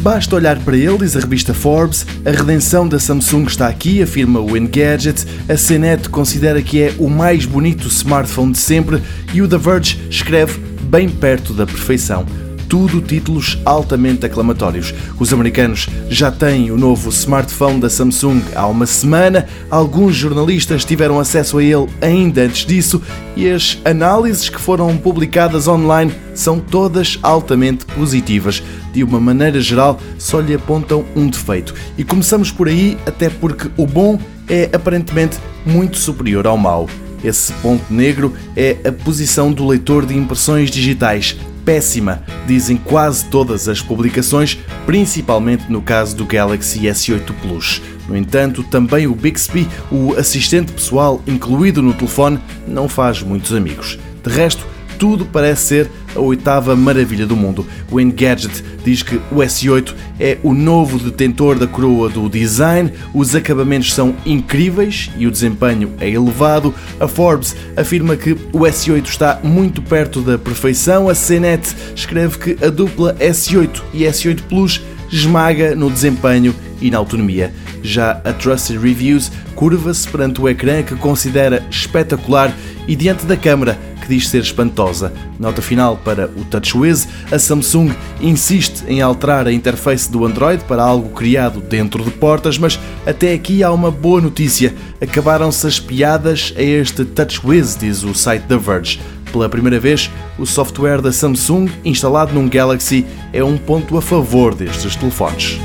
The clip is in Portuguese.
Basta olhar para ele, diz a revista Forbes, a redenção da Samsung está aqui, afirma o Engadget, a CNET considera que é o mais bonito smartphone de sempre e o The Verge escreve bem perto da perfeição tudo títulos altamente aclamatórios. Os americanos já têm o novo smartphone da Samsung há uma semana, alguns jornalistas tiveram acesso a ele ainda antes disso e as análises que foram publicadas online são todas altamente positivas. De uma maneira geral, só lhe apontam um defeito. E começamos por aí, até porque o bom é aparentemente muito superior ao mau. Esse ponto negro é a posição do leitor de impressões digitais péssima, dizem quase todas as publicações, principalmente no caso do Galaxy S8 Plus. No entanto, também o Bixby, o assistente pessoal incluído no telefone, não faz muitos amigos. De resto, tudo parece ser a oitava maravilha do mundo. O Engadget diz que o S8 é o novo detentor da coroa do design, os acabamentos são incríveis e o desempenho é elevado. A Forbes afirma que o S8 está muito perto da perfeição. A CNET escreve que a dupla S8 e S8 Plus esmaga no desempenho e na autonomia. Já a Trusted Reviews curva-se perante o ecrã que considera espetacular e diante da câmara que diz ser espantosa. Nota final para o TouchWiz, a Samsung insiste em alterar a interface do Android para algo criado dentro de portas, mas até aqui há uma boa notícia. Acabaram-se as piadas a este TouchWiz, diz o site The Verge. Pela primeira vez, o software da Samsung instalado num Galaxy é um ponto a favor destes telefones.